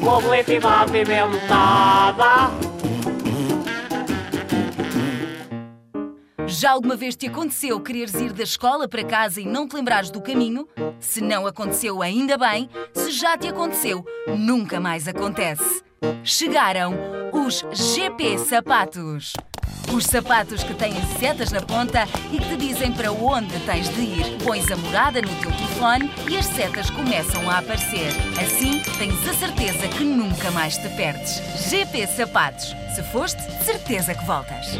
Publicidade apimentada. Já alguma vez te aconteceu quereres ir da escola para casa e não te lembrares do caminho? Se não aconteceu, ainda bem. Se já te aconteceu, nunca mais acontece. Chegaram os GP Sapatos. Os sapatos que têm setas na ponta e que te dizem para onde tens de ir. Pões a morada no teu telefone e as setas começam a aparecer. Assim, tens a certeza que nunca mais te perdes. GP Sapatos. Se foste, certeza que voltas.